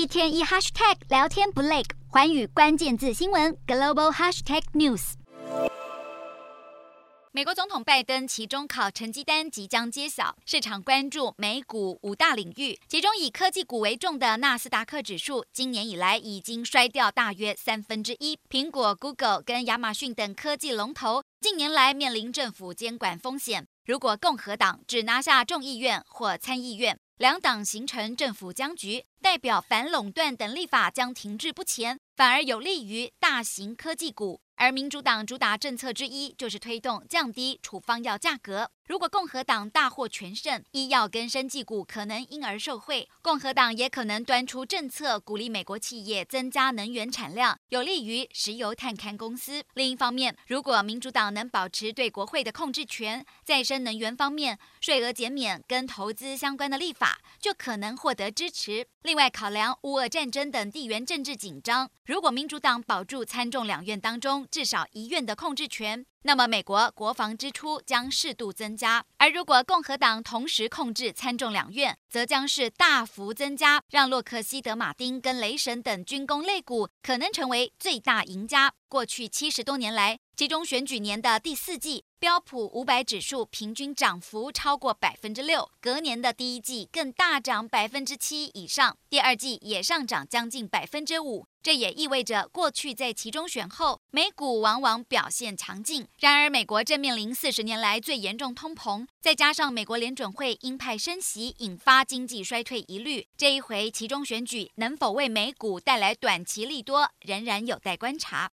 一天一 hashtag 聊天不累，寰宇关键字新闻 global hashtag news。美国总统拜登期中考成绩单即将揭晓，市场关注美股五大领域，其中以科技股为重的纳斯达克指数，今年以来已经衰掉大约三分之一。苹果、Google 跟亚马逊等科技龙头近年来面临政府监管风险，如果共和党只拿下众议院或参议院，两党形成政府僵局，代表反垄断等立法将停滞不前，反而有利于大型科技股。而民主党主打政策之一就是推动降低处方药价格。如果共和党大获全胜，医药跟生技股可能因而受惠。共和党也可能端出政策，鼓励美国企业增加能源产量，有利于石油探勘公司。另一方面，如果民主党能保持对国会的控制权，再生能源方面税额减免跟投资相关的立法就可能获得支持。另外，考量乌俄战争等地缘政治紧张，如果民主党保住参众两院当中至少一院的控制权。那么，美国国防支出将适度增加，而如果共和党同时控制参众两院，则将是大幅增加，让洛克希德马丁跟雷神等军工类股可能成为最大赢家。过去七十多年来，其中选举年的第四季，标普五百指数平均涨幅超过百分之六，隔年的第一季更大涨百分之七以上，第二季也上涨将近百分之五。这也意味着，过去在其中选后，美股往往表现强劲。然而，美国正面临四十年来最严重通膨，再加上美国联准会鹰派升息，引发经济衰退疑虑。这一回其中选举能否为美股带来短期利多，仍然有待观察。